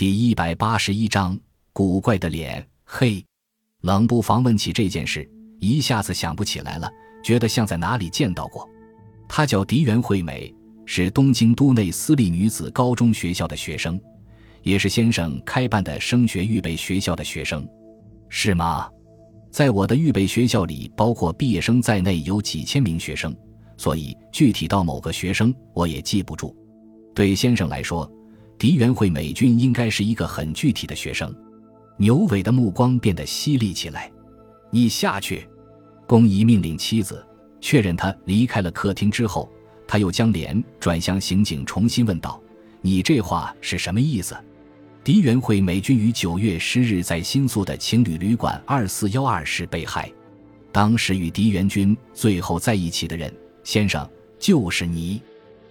第一百八十一章古怪的脸。嘿，冷不防问起这件事，一下子想不起来了，觉得像在哪里见到过。她叫狄原惠美，是东京都内私立女子高中学校的学生，也是先生开办的升学预备学校的学生，是吗？在我的预备学校里，包括毕业生在内，有几千名学生，所以具体到某个学生，我也记不住。对先生来说，狄元惠美军应该是一个很具体的学生。牛尾的目光变得犀利起来。你下去。宫仪命令妻子，确认他离开了客厅之后，他又将脸转向刑警，重新问道：“你这话是什么意思？”狄元惠美军于九月十日在新宿的情侣旅馆二四幺二室被害。当时与狄元军最后在一起的人，先生就是你。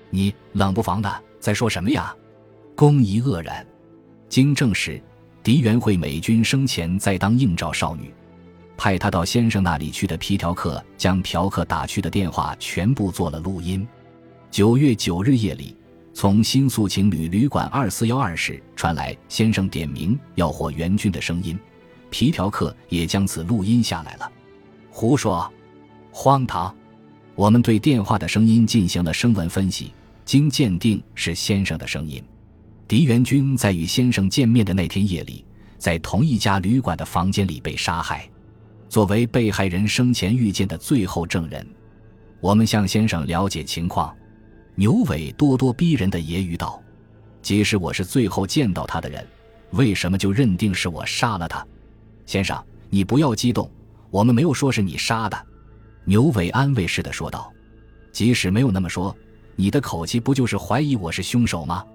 你冷不防的在说什么呀？宫仪愕然。经证实，狄元惠美君生前在当应召少女，派她到先生那里去的皮条客将嫖客打去的电话全部做了录音。九月九日夜里。从新宿情侣旅馆二四幺二室传来先生点名要获援军的声音，皮条客也将此录音下来了。胡说，荒唐！我们对电话的声音进行了声纹分析，经鉴定是先生的声音。狄元军在与先生见面的那天夜里，在同一家旅馆的房间里被杀害。作为被害人生前遇见的最后证人，我们向先生了解情况。牛尾咄咄逼人的揶揄道：“即使我是最后见到他的人，为什么就认定是我杀了他？”先生，你不要激动，我们没有说是你杀的。”牛尾安慰似的说道。“即使没有那么说，你的口气不就是怀疑我是凶手吗？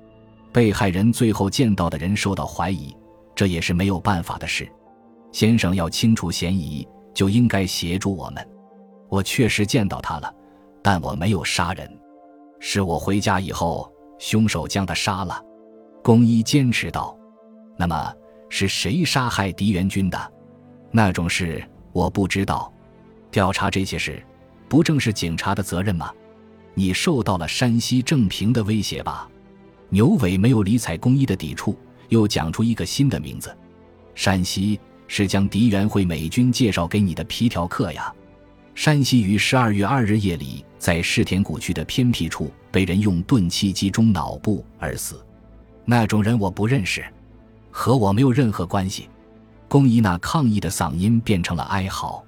被害人最后见到的人受到怀疑，这也是没有办法的事。先生要清除嫌疑，就应该协助我们。我确实见到他了，但我没有杀人。”是我回家以后，凶手将他杀了。宫一坚持道：“那么是谁杀害狄元军的？那种事我不知道。调查这些事，不正是警察的责任吗？你受到了山西正平的威胁吧？”牛尾没有理睬宫一的抵触，又讲出一个新的名字：“山西是将狄元会美军介绍给你的皮条客呀。”山西于十二月二日夜里，在世田谷区的偏僻处被人用钝器击中脑部而死。那种人我不认识，和我没有任何关系。宫一那抗议的嗓音变成了哀嚎。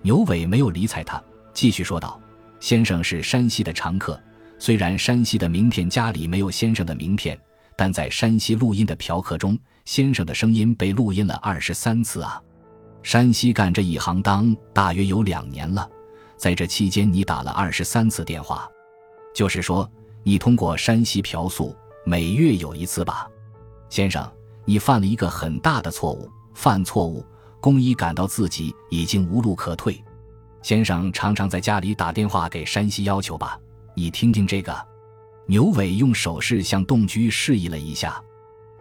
牛尾没有理睬他，继续说道：“先生是山西的常客，虽然山西的名片夹里没有先生的名片，但在山西录音的嫖客中，先生的声音被录音了二十三次啊。”山西干这一行当大约有两年了，在这期间你打了二十三次电话，就是说你通过山西嫖宿每月有一次吧，先生，你犯了一个很大的错误，犯错误，公一感到自己已经无路可退。先生常常在家里打电话给山西要求吧，你听听这个。牛尾用手势向洞居示意了一下，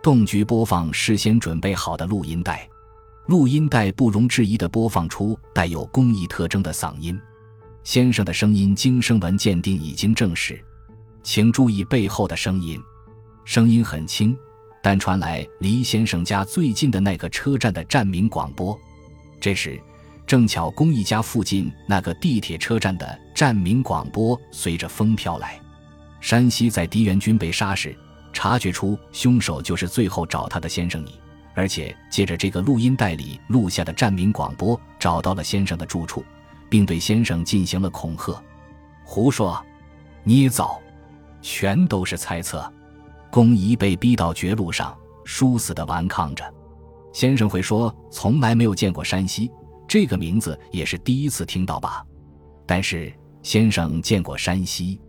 洞居播放事先准备好的录音带。录音带不容置疑地播放出带有工艺特征的嗓音，先生的声音经声纹鉴定已经证实。请注意背后的声音，声音很轻，但传来离先生家最近的那个车站的站名广播。这时，正巧工艺家附近那个地铁车站的站民广播随着风飘来。山西在狄元军被杀时，察觉出凶手就是最后找他的先生你。而且借着这个录音带里录下的站民广播，找到了先生的住处，并对先生进行了恐吓。胡说，捏造，全都是猜测。公仪被逼到绝路上，殊死的顽抗着。先生会说从来没有见过山西这个名字，也是第一次听到吧？但是先生见过山西，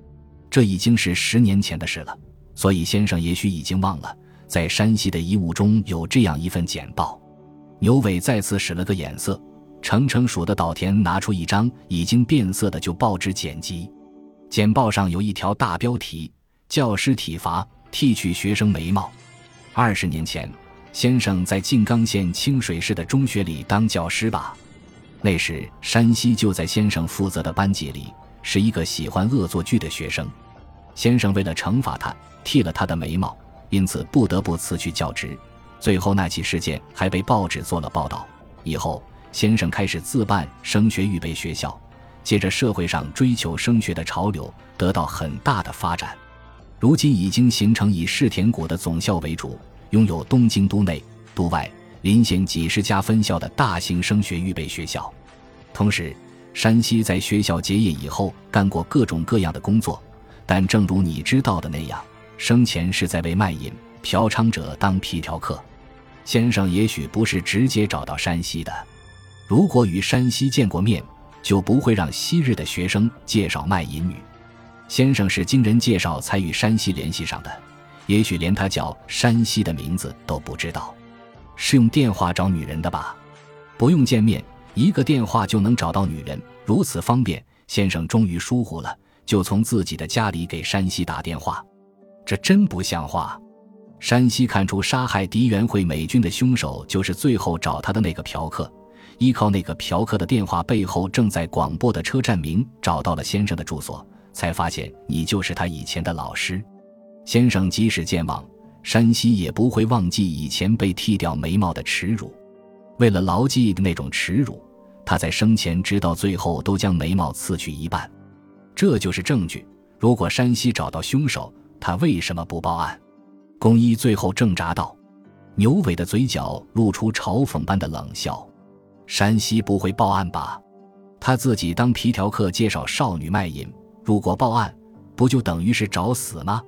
这已经是十年前的事了，所以先生也许已经忘了。在山西的遗物中有这样一份简报，牛尾再次使了个眼色，成成数的岛田拿出一张已经变色的旧报纸剪辑，简报上有一条大标题：教师体罚，剃去学生眉毛。二十年前，先生在静冈县清水市的中学里当教师吧？那时山西就在先生负责的班级里，是一个喜欢恶作剧的学生。先生为了惩罚他，剃了他的眉毛。因此不得不辞去教职，最后那起事件还被报纸做了报道。以后，先生开始自办升学预备学校，接着社会上追求升学的潮流得到很大的发展。如今已经形成以世田谷的总校为主，拥有东京都内、都外、邻县几十家分校的大型升学预备学校。同时，山西在学校结业以后干过各种各样的工作，但正如你知道的那样，生前是在为卖淫、嫖娼者当皮条客。先生也许不是直接找到山西的，如果与山西见过面，就不会让昔日的学生介绍卖淫女。先生是经人介绍才与山西联系上的，也许连他叫山西的名字都不知道，是用电话找女人的吧？不用见面，一个电话就能找到女人，如此方便。先生终于疏忽了，就从自己的家里给山西打电话，这真不像话。山西看出杀害狄元惠美军的凶手就是最后找他的那个嫖客，依靠那个嫖客的电话背后正在广播的车站名，找到了先生的住所。才发现你就是他以前的老师，先生。即使健忘，山西也不会忘记以前被剃掉眉毛的耻辱。为了牢记的那种耻辱，他在生前直到最后都将眉毛刺去一半。这就是证据。如果山西找到凶手，他为什么不报案？公一最后挣扎道。牛伟的嘴角露出嘲讽般的冷笑。山西不会报案吧？他自己当皮条客，介绍少女卖淫。如果报案，不就等于是找死吗？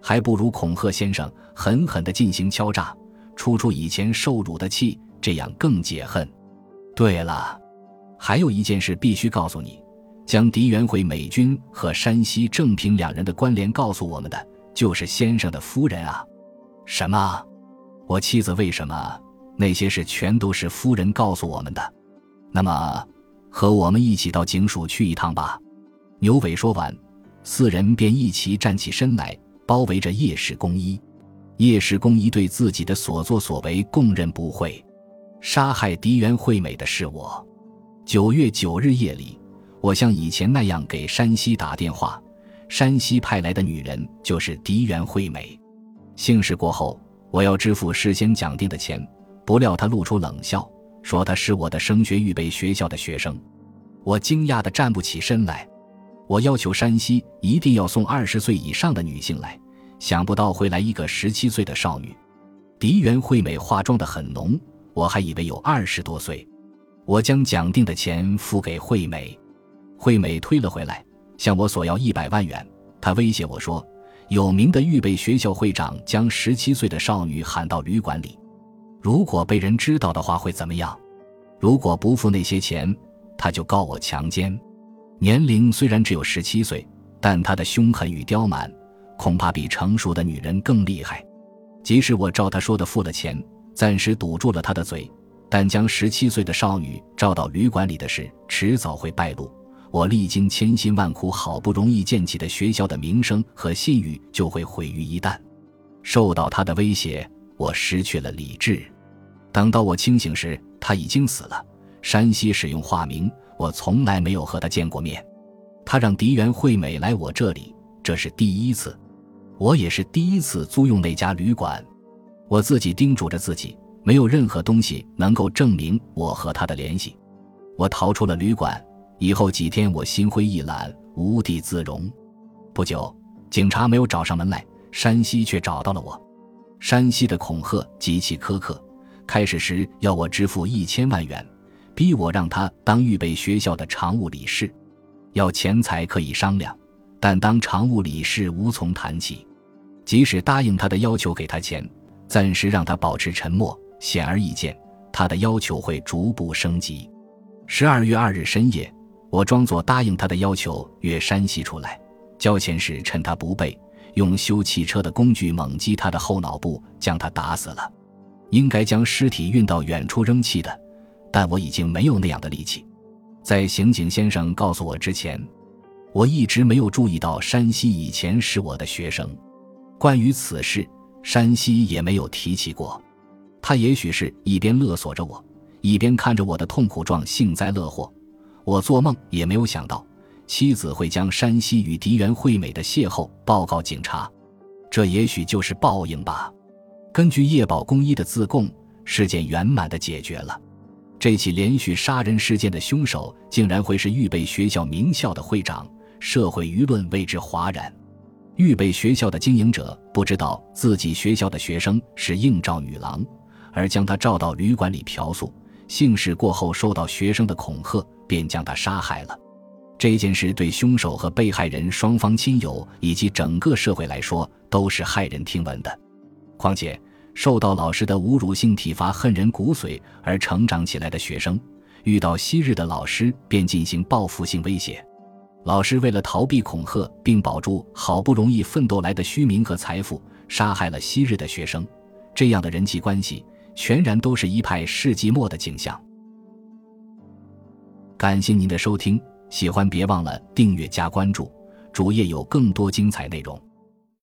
还不如恐吓先生，狠狠地进行敲诈，出出以前受辱的气，这样更解恨。对了，还有一件事必须告诉你：将狄元会美军和山西正平两人的关联告诉我们的，就是先生的夫人啊。什么？我妻子为什么？那些事全都是夫人告诉我们的。那么，和我们一起到警署去一趟吧。牛尾说完，四人便一齐站起身来，包围着叶氏公一。叶氏公一对自己的所作所为供认不讳。杀害狄元惠美的是我。九月九日夜里，我像以前那样给山西打电话，山西派来的女人就是狄元惠美。姓氏过后，我要支付事先讲定的钱，不料他露出冷笑，说他是我的升学预备学校的学生。我惊讶的站不起身来。我要求山西一定要送二十岁以上的女性来，想不到会来一个十七岁的少女。狄元惠美化妆的很浓，我还以为有二十多岁。我将讲定的钱付给惠美，惠美推了回来，向我索要一百万元。她威胁我说，有名的预备学校会长将十七岁的少女喊到旅馆里，如果被人知道的话会怎么样？如果不付那些钱，他就告我强奸。年龄虽然只有十七岁，但他的凶狠与刁蛮，恐怕比成熟的女人更厉害。即使我照他说的付了钱，暂时堵住了他的嘴，但将十七岁的少女召到旅馆里的事，迟早会败露。我历经千辛万苦，好不容易建起的学校的名声和信誉，就会毁于一旦。受到他的威胁，我失去了理智。等到我清醒时，他已经死了。山西使用化名。我从来没有和他见过面，他让狄元惠美来我这里，这是第一次，我也是第一次租用那家旅馆。我自己叮嘱着自己，没有任何东西能够证明我和他的联系。我逃出了旅馆以后几天，我心灰意懒，无地自容。不久，警察没有找上门来，山西却找到了我。山西的恐吓极其苛刻，开始时要我支付一千万元。逼我让他当预备学校的常务理事，要钱财可以商量，但当常务理事无从谈起。即使答应他的要求，给他钱，暂时让他保持沉默，显而易见，他的要求会逐步升级。十二月二日深夜，我装作答应他的要求，约山西出来交钱时，趁他不备，用修汽车的工具猛击他的后脑部，将他打死了。应该将尸体运到远处扔弃的。但我已经没有那样的力气。在刑警先生告诉我之前，我一直没有注意到山西以前是我的学生。关于此事，山西也没有提起过。他也许是一边勒索着我，一边看着我的痛苦状幸灾乐祸。我做梦也没有想到，妻子会将山西与狄元惠美的邂逅报告警察。这也许就是报应吧。根据叶宝公一的自供，事件圆满的解决了。这起连续杀人事件的凶手竟然会是预备学校名校的会长，社会舆论为之哗然。预备学校的经营者不知道自己学校的学生是应召女郎，而将她召到旅馆里嫖宿，性事过后受到学生的恐吓，便将她杀害了。这件事对凶手和被害人双方亲友以及整个社会来说都是骇人听闻的。况且，受到老师的侮辱性体罚恨人骨髓而成长起来的学生，遇到昔日的老师便进行报复性威胁。老师为了逃避恐吓，并保住好不容易奋斗来的虚名和财富，杀害了昔日的学生。这样的人际关系，全然都是一派世纪末的景象。感谢您的收听，喜欢别忘了订阅加关注，主页有更多精彩内容。